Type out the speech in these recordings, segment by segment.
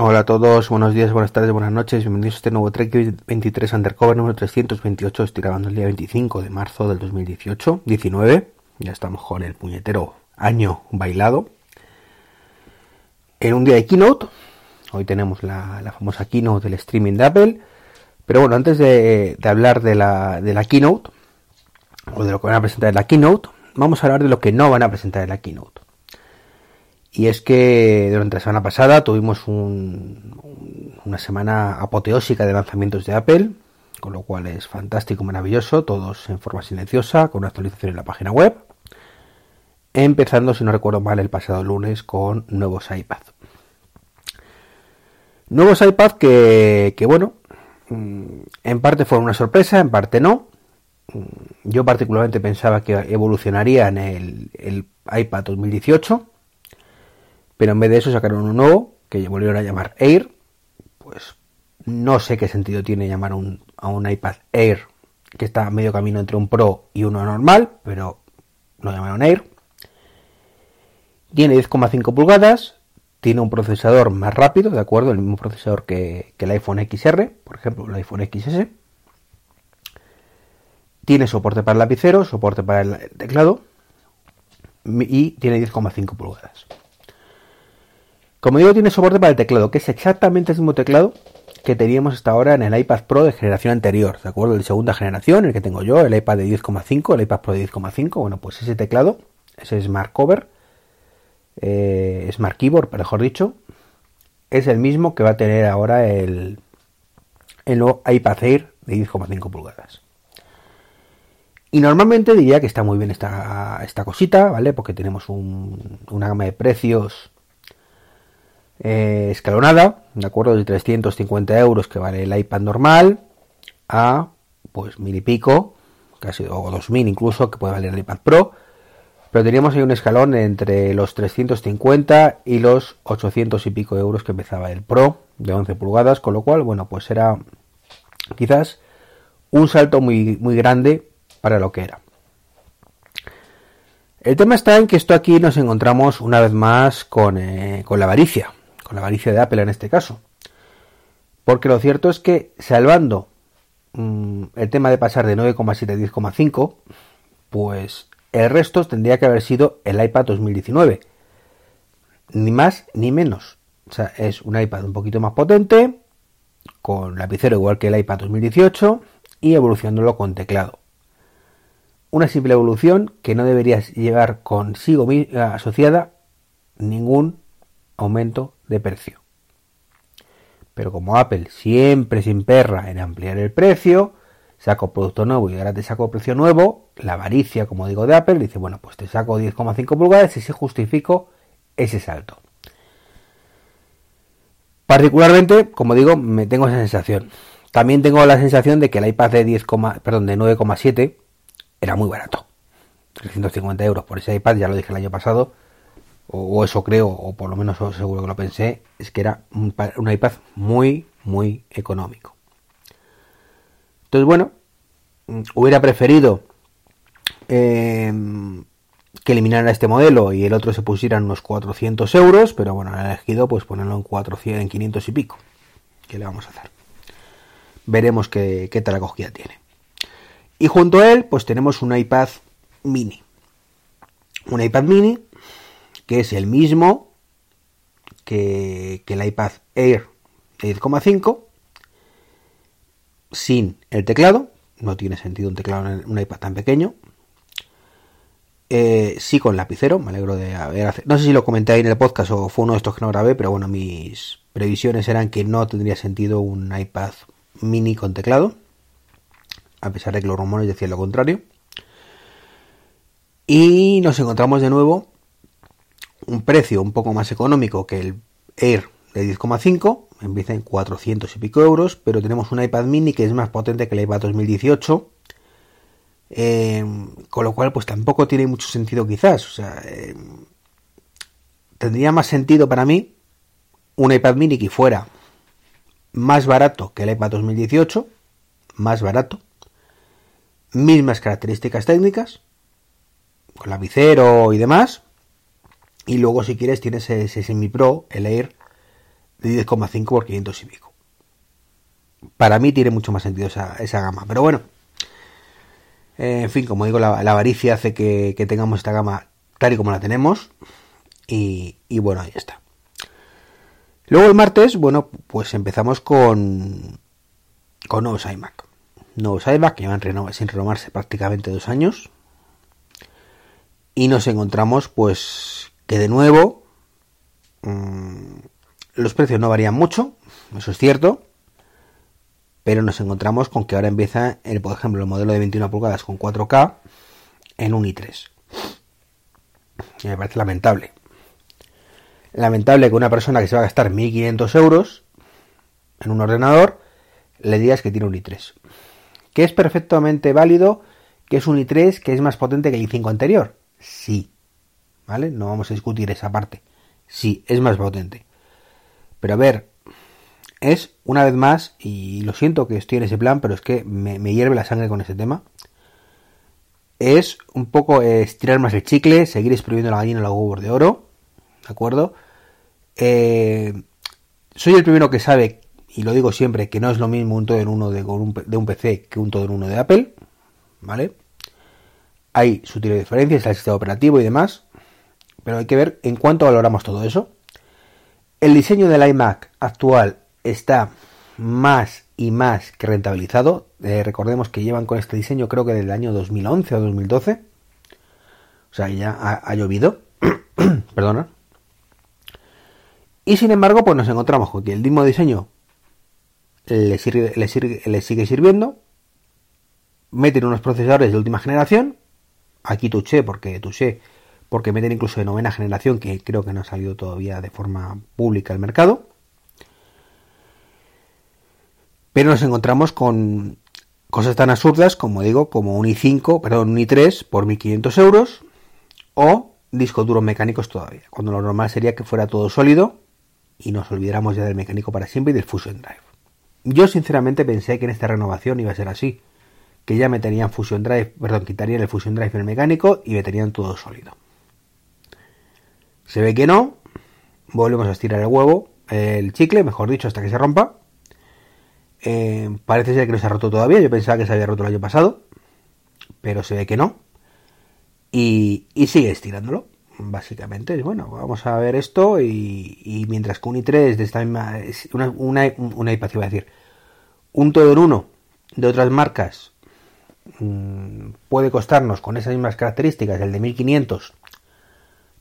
Hola a todos, buenos días, buenas tardes, buenas noches, bienvenidos a este nuevo Trek 23 Undercover número 328. Estoy grabando el día 25 de marzo del 2018, 19. Ya estamos con el puñetero año bailado. En un día de keynote, hoy tenemos la, famosa keynote del streaming de Apple. Pero bueno, antes de, hablar de la, de la keynote, o de lo que van a presentar en la keynote, vamos a hablar de lo que no van a presentar en la keynote. Y es que durante la semana pasada tuvimos una semana apoteósica de lanzamientos de Apple, con lo cual es fantástico, maravilloso, todos en forma silenciosa, con una actualización en la página web. Empezando, si no recuerdo mal, el pasado lunes con nuevos iPad. Nuevos iPad que, que bueno, mm, en parte fueron una sorpresa, en parte no. Mm, yo particularmente pensaba que evolucionaría en el iPad 2018 pero en vez de eso sacaron uno nuevo, que volvieron a llamar Air. Pues no sé qué sentido tiene llamar a un iPad Air, que está a medio camino entre un Pro y uno normal, pero lo llamaron Air. Tiene 10,5 pulgadas, tiene un procesador más rápido, de acuerdo, el mismo procesador que, que el iPhone XR, por ejemplo, el iPhone XS. Tiene soporte para el lapicero, soporte para el teclado y tiene 10,5 pulgadas. Como digo, tiene soporte para el teclado, que es exactamente el mismo teclado que teníamos hasta ahora en el iPad Pro de generación anterior, ¿de acuerdo? De segunda generación, el que tengo yo, el iPad de 10,5, el iPad Pro de 10,5, bueno, pues ese teclado, ese Smart Cover, eh, Smart Keyboard, mejor dicho, es el mismo que va a tener ahora el, el nuevo iPad Air de 10,5 pulgadas. Y normalmente diría que está muy bien esta, esta cosita, ¿vale? Porque tenemos una gama de precios eh, escalonada, de acuerdo, de 350 euros que vale el iPad normal a pues mil y pico, casi o 2000 incluso que puede valer el iPad Pro, pero teníamos ahí un escalón entre los 350 y los 800 y pico euros que empezaba el Pro de 11 pulgadas, con lo cual, bueno, pues era quizás un salto muy, muy grande para lo que era. El tema está en que esto aquí nos encontramos una vez más con, eh, con la avaricia con la avaricia de Apple en este caso. Porque lo cierto es que, salvando mm, el tema de pasar de 9,7 a 10,5, pues el resto tendría que haber sido el iPad 2019. Ni más ni menos. O sea, es un iPad un poquito más potente, con lapicero igual que el iPad 2018 y evolucionándolo con teclado. Una simple evolución que no debería llevar consigo asociada ningún aumento de precio. Pero como Apple siempre se emperra en ampliar el precio, saco producto nuevo y ahora te saco precio nuevo, la avaricia, como digo, de Apple dice, bueno, pues te saco 10,5 pulgadas y se justifico ese salto. Particularmente, como digo, me tengo esa sensación. También tengo la sensación de que el iPad de 10, perdón, de 9,7 era muy barato. 350 euros por ese iPad, ya lo dije el año pasado, o, eso creo, o por lo menos seguro que lo pensé, es que era un, iPad muy, muy económico. Entonces, bueno, hubiera preferido em, que eliminaran este modelo y el otro se pusieran unos 400 euros, pero bueno, han elegido pues ponerlo en 400, en 500 y pico. ¿Qué le vamos a hacer? Veremos qué, qué tal acogida tiene. Y junto a él, pues tenemos un iPad mini. Un iPad mini que es el mismo que, el iPad Air 10,5 sin el teclado. No tiene sentido un teclado en un iPad tan pequeño. Eh, sí con lapicero, me alegro de haber... No sé si lo comenté ahí en el podcast o fue uno de estos que no grabé, pero bueno, mis previsiones eran que no tendría sentido un iPad mini con teclado, a pesar de que los rumores decían lo contrario. Y nos encontramos de nuevo un precio un poco más económico que el Air de 10,5, empieza en 400 y pico euros, pero tenemos un iPad mini que es más potente que el iPad 2018, eh, con lo cual pues tampoco tiene mucho sentido quizás, o sea, eh, tendría más sentido para mí un iPad mini que fuera más barato que el iPad 2018, más barato, mismas características técnicas, con lapicero y demás, y luego si quieres tienes ese Semi Pro, el Air de 10,5 por 500 y pico. Para mí tiene mucho más sentido esa, esa gama. Pero bueno, eh, en fin, como digo, la, avaricia hace que, tengamos esta gama tal y como la tenemos. Y, y, bueno, ahí está. Luego el martes, bueno, pues empezamos con, con nuevos iMac. Nuevos iMac que llevan sin renovarse prácticamente dos años. Y nos encontramos pues que de nuevo mmm, los precios no varían mucho, eso es cierto, pero nos encontramos con que ahora empieza, el, por ejemplo, el modelo de 21 pulgadas con 4K en un i3. Y me parece lamentable. Lamentable que una persona que se va a gastar 1.500 euros en un ordenador le digas que tiene un i3. Que es perfectamente válido que es un i3 que es más potente que el i5 anterior. Sí. ¿Vale? No vamos a discutir esa parte. Sí, es más potente. Pero a ver, es una vez más, y lo siento que estoy en ese plan, pero es que me, hierve la sangre con ese tema. Es un poco estirar más el chicle, seguir exprimiendo la gallina en los huevos de oro. ¿De acuerdo? Eh, soy el primero que sabe, y lo digo siempre, que no es lo mismo un todo en uno de, un, de un PC que un todo en uno de Apple. ¿Vale? Hay sutiles diferencias, el sistema operativo y demás. Pero hay que ver en cuánto valoramos todo eso. El diseño del iMac actual está más y más que rentabilizado. Eh, recordemos que llevan con este diseño creo que desde el año 2011 o 2012. O sea, ya ha, llovido. Perdona. Y sin embargo, pues nos encontramos con que el mismo diseño le, le sigue sirviendo. Meten unos procesadores de última generación. Aquí touché porque touché porque meten incluso de novena generación, que creo que no ha salido todavía de forma pública al mercado. Pero nos encontramos con cosas tan absurdas como digo, como un i5, perdón, un i3 por 1500 euros o discos duros mecánicos todavía, cuando lo normal sería que fuera todo sólido y nos olvidáramos ya del mecánico para siempre y del Fusion Drive. Yo sinceramente pensé que en esta renovación iba a ser así, que ya meterían Fusion Drive, perdón, quitarían el Fusion Drive en el mecánico y meterían todo sólido. Se ve que no. Volvemos a estirar el huevo, el chicle, mejor dicho, hasta que se rompa. Eh, parece ser que no se ha roto todavía. Yo pensaba que se había roto el año pasado. Pero se ve que no. Y, sigue estirándolo. Básicamente, bueno, vamos a ver esto. Y, mientras que un i3 de esta misma. Una, una, una iPad, iba a decir. Un todo en uno de otras marcas mm, puede costarnos con esas mismas características, el de 1500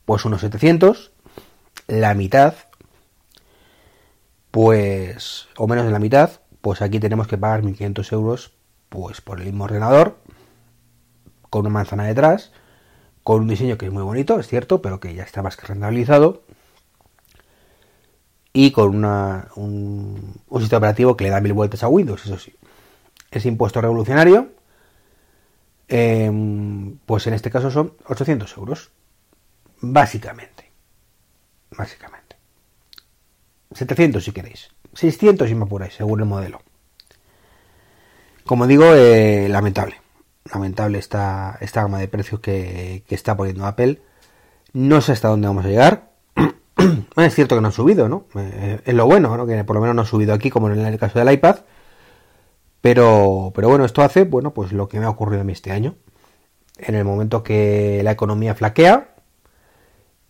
pues unos 700, la mitad, pues, o menos de la mitad, pues aquí tenemos que pagar 1500 euros, pues por el mismo ordenador, con una manzana detrás, con un diseño que es muy bonito, es cierto, pero que ya está más que rentabilizado, y con una, un, sistema operativo que le da mil vueltas a Windows, eso sí. Ese impuesto revolucionario, em, pues en este caso son 800 euros. Básicamente. Básicamente. 700 si queréis. 600 si me apuráis, según el modelo. Como digo, eh, lamentable. Lamentable esta, esta gama de precios que, está poniendo Apple. No sé hasta dónde vamos a llegar. es cierto que no ha subido, ¿no? Eh, es lo bueno, ¿no? Que por lo menos no ha subido aquí, como en el caso del iPad. Pero, pero bueno, esto hace, bueno, pues lo que me ha ocurrido a mí este año. En el momento que la economía flaquea,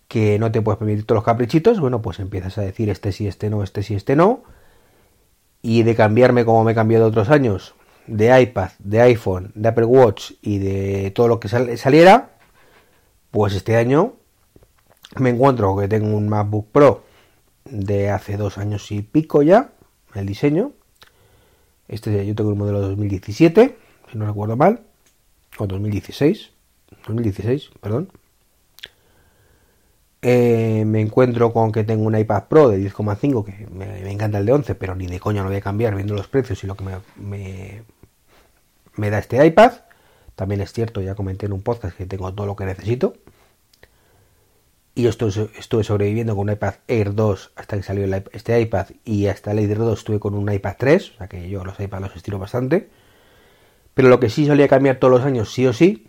que no te puedes permitir todos los caprichitos, bueno, pues empiezas a decir este sí, este no, este sí, este no. Y de cambiarme como me he cambiado otros años, de iPad, de iPhone, de Apple Watch y de todo lo que saliera, pues este año me encuentro que tengo un MacBook Pro de hace dos años y pico ya, el diseño. Este yo tengo un modelo de 2017, si no recuerdo mal, o 2016, 2016, perdón. Eh, me encuentro con que tengo un iPad Pro de 10,5, que me, encanta el de 11, pero ni de coña lo voy a cambiar viendo los precios y lo que me, me, da este iPad. También es cierto, ya comenté en un podcast que tengo todo lo que necesito. Y yo estuve, sobreviviendo con un iPad Air 2 hasta que salió este iPad y hasta el Air 2 estuve con un iPad 3, o sea que yo los iPads los estiro bastante. Pero lo que sí solía cambiar todos los años, sí o sí,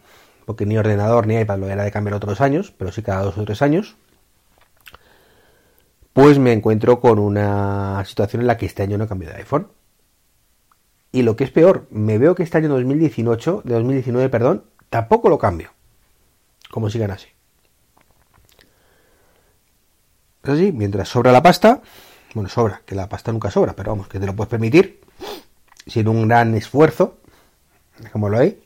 porque ni ordenador ni iPad lo era de cambiar otros años, pero sí cada dos o tres años, pues me encuentro con una situación en la que este año no cambio de iPhone. Y lo que es peor, me veo que este año 2018, de 2019, perdón, tampoco lo cambio. Como sigan así. Así, mientras sobra la pasta, bueno, sobra, que la pasta nunca sobra, pero vamos, que te lo puedes permitir, sin un gran esfuerzo, lo hay,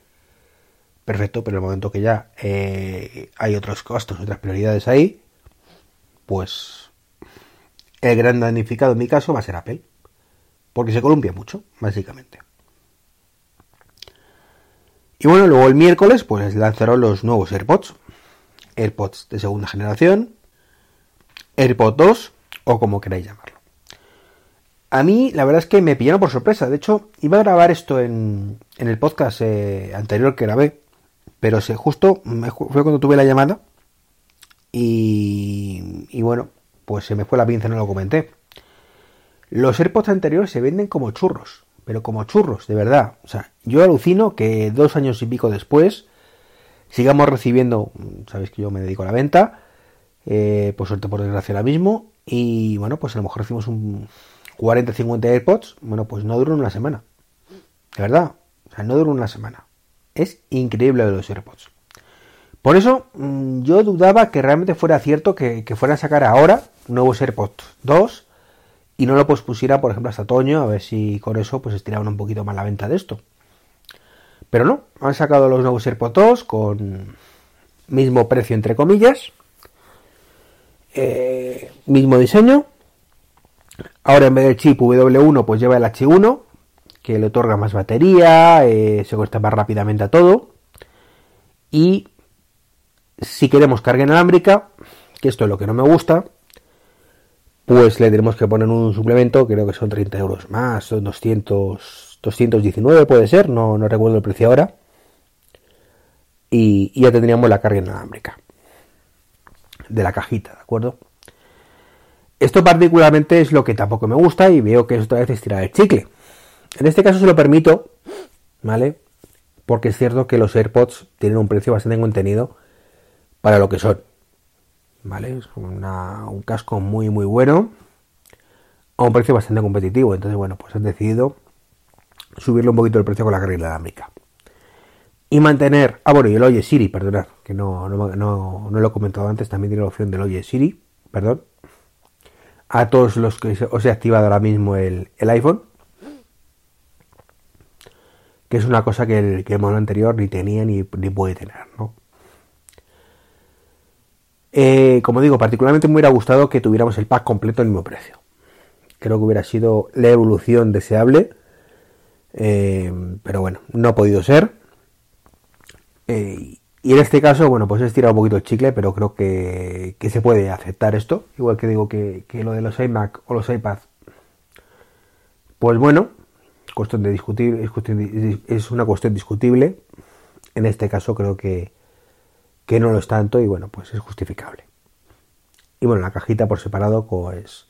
perfecto, pero en el momento que ya eh, hay otros costos, otras prioridades ahí, pues el gran damnificado en mi caso va a ser Apple, porque se columpia mucho, básicamente. Y bueno, luego el miércoles pues lanzaron los nuevos AirPods, AirPods de segunda generación, AirPods 2 o como queráis llamarlo. A mí la verdad es que me pillaron por sorpresa, de hecho iba a grabar esto en, el podcast eh, anterior que grabé, pero se, justo fue cuando tuve la llamada y, y bueno, pues se me fue la pinza, no lo comenté. Los AirPods anteriores se venden como churros, pero como churros, de verdad. O sea, yo alucino que dos años y pico después sigamos recibiendo, sabéis que yo me dedico a la venta, eh, por suerte por desgracia ahora mismo, y bueno, pues a lo mejor recibimos un 40-50 AirPods, bueno, pues no duran una semana. De verdad, o sea, no duran una semana. Es increíble de los AirPods. Por eso mm, yo dudaba que realmente fuera cierto que, fueran a sacar ahora nuevos AirPods 2 y no lo pospusiera, por ejemplo, hasta otoño, a ver si con eso pues estiraban un poquito más la venta de esto. Pero no, han sacado los nuevos AirPods 2 con mismo precio entre comillas, eh, mismo diseño. Ahora en vez del chip W1 pues lleva el H1 que le otorga más batería, eh, se cuesta más rápidamente a todo. Y si queremos carga inalámbrica, que esto es lo que no me gusta, pues le tenemos que poner un suplemento, creo que son 30 euros más, son 200, 219 puede ser, no, no recuerdo el precio ahora. Y, ya tendríamos la carga inalámbrica de la cajita, ¿de acuerdo? Esto particularmente es lo que tampoco me gusta y veo que es otra vez estirar el chicle. En este caso se lo permito, ¿vale? Porque es cierto que los AirPods tienen un precio bastante contenido para lo que son. ¿Vale? Es un casco muy muy bueno a un precio bastante competitivo. Entonces, bueno, pues han decidido subirle un poquito el precio con la carga inalámbrica. Y mantener. Ah, bueno, y el Oye Siri, perdonad, que no, no, lo he comentado antes, también tiene la opción del Oye Siri, perdón. A todos los que os he activado ahora mismo el, iPhone. Que es una cosa que el, que el mono anterior ni tenía ni, puede tener, ¿no? Eh, como digo, particularmente me hubiera gustado que tuviéramos el pack completo al mismo precio. Creo que hubiera sido la evolución deseable. Eh, pero bueno, no ha podido ser. Eh, y en este caso, bueno, pues he estirado un poquito el chicle, pero creo que, se puede aceptar esto. Igual que digo que, lo de los iMac o los iPad, pues bueno, cuestión de discutir, es una cuestión discutible. En este caso creo que, que no lo es tanto y bueno, pues es justificable. Y bueno, la cajita por separado, pues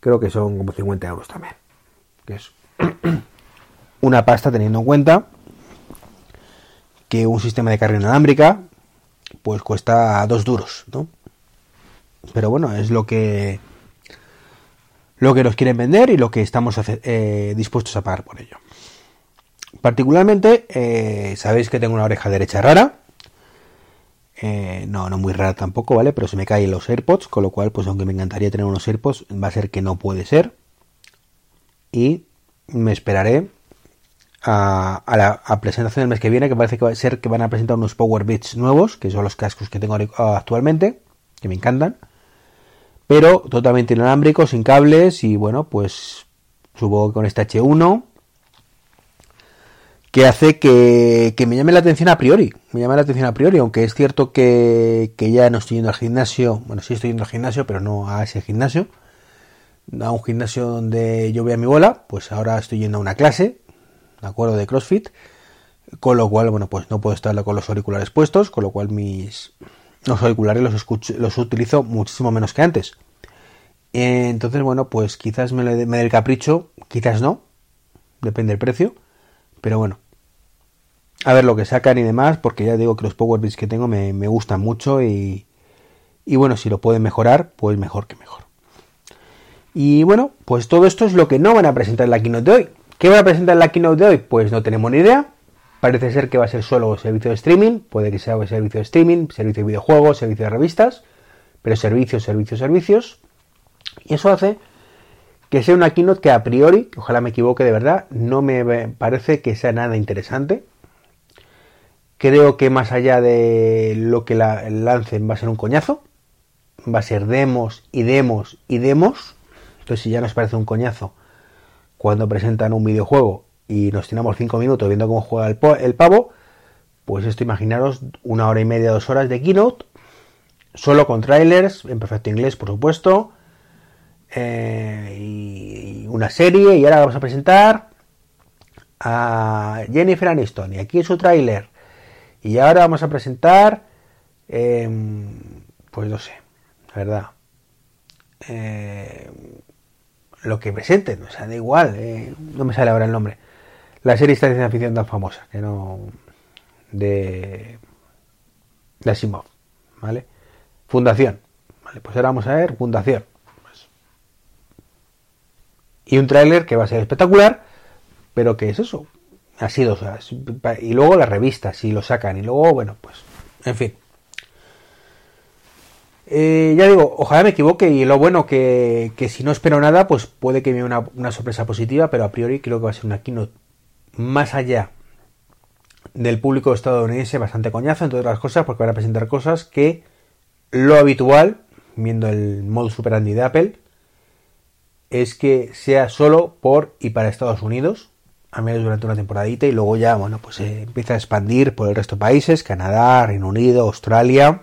creo que son como 50 euros también. Que es una pasta teniendo en cuenta que un sistema de carga inalámbrica pues cuesta dos duros, ¿no? Pero bueno, es lo que lo que nos quieren vender y lo que estamos eh, dispuestos a pagar por ello. Particularmente, eh, sabéis que tengo una oreja derecha rara, eh, no, no muy rara tampoco, ¿vale? Pero se me caen los AirPods, con lo cual, pues aunque me encantaría tener unos AirPods, va a ser que no puede ser. Y me esperaré a, la presentación del mes que viene, que parece que va a ser que van a presentar unos Power Beats nuevos, que son los cascos que tengo actualmente, que me encantan. Pero totalmente inalámbricos, sin cables, y bueno, pues supongo que con este H1 que hace que, me llame la atención a priori. Me llama la atención a priori, aunque es cierto que, ya no estoy yendo al gimnasio. Bueno, sí estoy yendo al gimnasio, pero no a ese gimnasio. A un gimnasio donde yo vea mi bola, pues ahora estoy yendo a una clase, ¿de acuerdo? De CrossFit. Con lo cual, bueno, pues no puedo estar con los auriculares puestos, con lo cual mis los auriculares los, escucho, los utilizo muchísimo menos que antes. Entonces, bueno, pues quizás me, me dé el capricho, quizás no, depende del precio. Pero bueno, a ver lo que sacan y demás, porque ya digo que los Power que tengo me, gustan mucho y, Y bueno, si lo pueden mejorar, pues mejor que mejor. Y bueno, pues todo esto es lo que no van a presentar en la keynote de hoy. ¿Qué van a presentar en la keynote de hoy? Pues no tenemos ni idea. Parece ser que va a ser solo servicio de streaming, puede que sea servicio de streaming, servicio de videojuegos, servicio de revistas, pero servicios, servicios, servicios. Y eso hace que sea una keynote que a priori, ojalá me equivoque de verdad, no me parece que sea nada interesante. Creo que más allá de lo que la lancen va a ser un coñazo. Va a ser demos y demos y demos. Entonces si ya nos parece un coñazo cuando presentan un videojuego y nos tiramos cinco minutos viendo cómo juega el, pavo, pues esto imaginaros una hora y media, dos horas de keynote, solo con trailers, en perfecto inglés por supuesto, eh, y una serie, y ahora vamos a presentar a Jennifer Aniston, y aquí es su trailer, y ahora vamos a presentar, em, pues no sé, la verdad, eh, lo que presenten, o sea, da igual, eh, no me sale ahora el nombre la serie está de ciencia tan famosa, que no. de. de Asimov, ¿vale? Fundación, ¿vale? Pues ahora vamos a ver Fundación. Pues. Y un tráiler que va a ser espectacular, pero que es eso. Ha sido, y luego las revistas, si lo sacan, y luego, bueno, pues, en fin. Eh, ya digo, ojalá me equivoque y lo bueno que, que si no espero nada, pues puede que me una, una, sorpresa positiva, pero a priori creo que va a ser una keynote más allá del público estadounidense bastante coñazo, entre otras cosas, porque van a presentar cosas que lo habitual, viendo el modo superandi de Apple, es que sea solo por y para Estados Unidos, a menos durante una temporadita, y luego ya, bueno, pues se empieza a expandir por el resto de países, Canadá, Reino Unido, Australia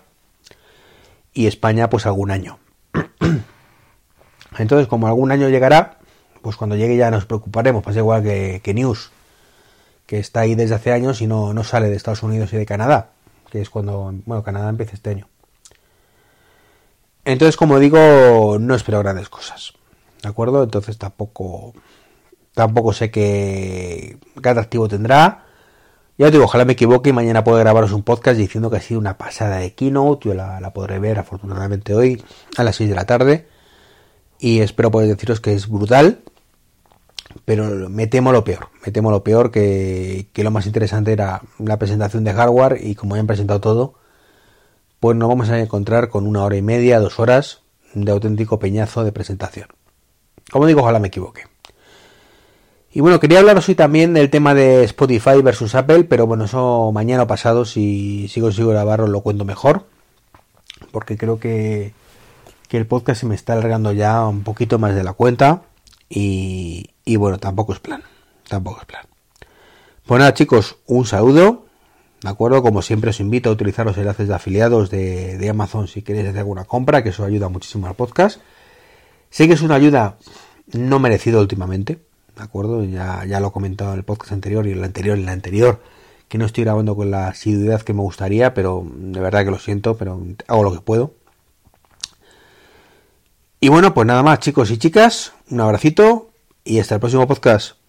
y España, pues algún año. Entonces, como algún año llegará, pues cuando llegue ya nos preocuparemos, pasa igual que, que News que está ahí desde hace años y no, no sale de Estados Unidos y de Canadá, que es cuando, bueno, Canadá empieza este año. Entonces, como digo, no espero grandes cosas. ¿De acuerdo? Entonces tampoco tampoco sé qué, qué atractivo tendrá. Ya os digo, ojalá me equivoque y mañana puedo grabaros un podcast diciendo que ha sido una pasada de keynote. Yo la, la podré ver afortunadamente hoy a las 6 de la tarde. Y espero poder deciros que es brutal pero me temo lo peor, me temo lo peor que, lo más interesante era la presentación de hardware y como han presentado todo, pues nos vamos a encontrar con una hora y media, dos horas de auténtico peñazo de presentación. Como digo, ojalá me equivoque. Y bueno, quería hablaros hoy también del tema de Spotify versus Apple, pero bueno, eso mañana o pasado, si, si consigo grabarlo, lo cuento mejor. Porque creo que, que el podcast se me está alargando ya un poquito más de la cuenta. Y, y bueno, tampoco es plan. Tampoco es plan. Pues nada, chicos, un saludo. ¿De acuerdo? Como siempre os invito a utilizar los enlaces de afiliados de, Amazon si queréis hacer alguna compra, que eso ayuda muchísimo al podcast. Sé que es una ayuda no merecida últimamente, ¿de acuerdo? Ya, ya lo he comentado en el podcast anterior y en el anterior y en el anterior, que no estoy grabando con la asiduidad que me gustaría, pero de verdad que lo siento, pero hago lo que puedo. Y bueno, pues nada más chicos y chicas, un abracito y hasta el próximo podcast.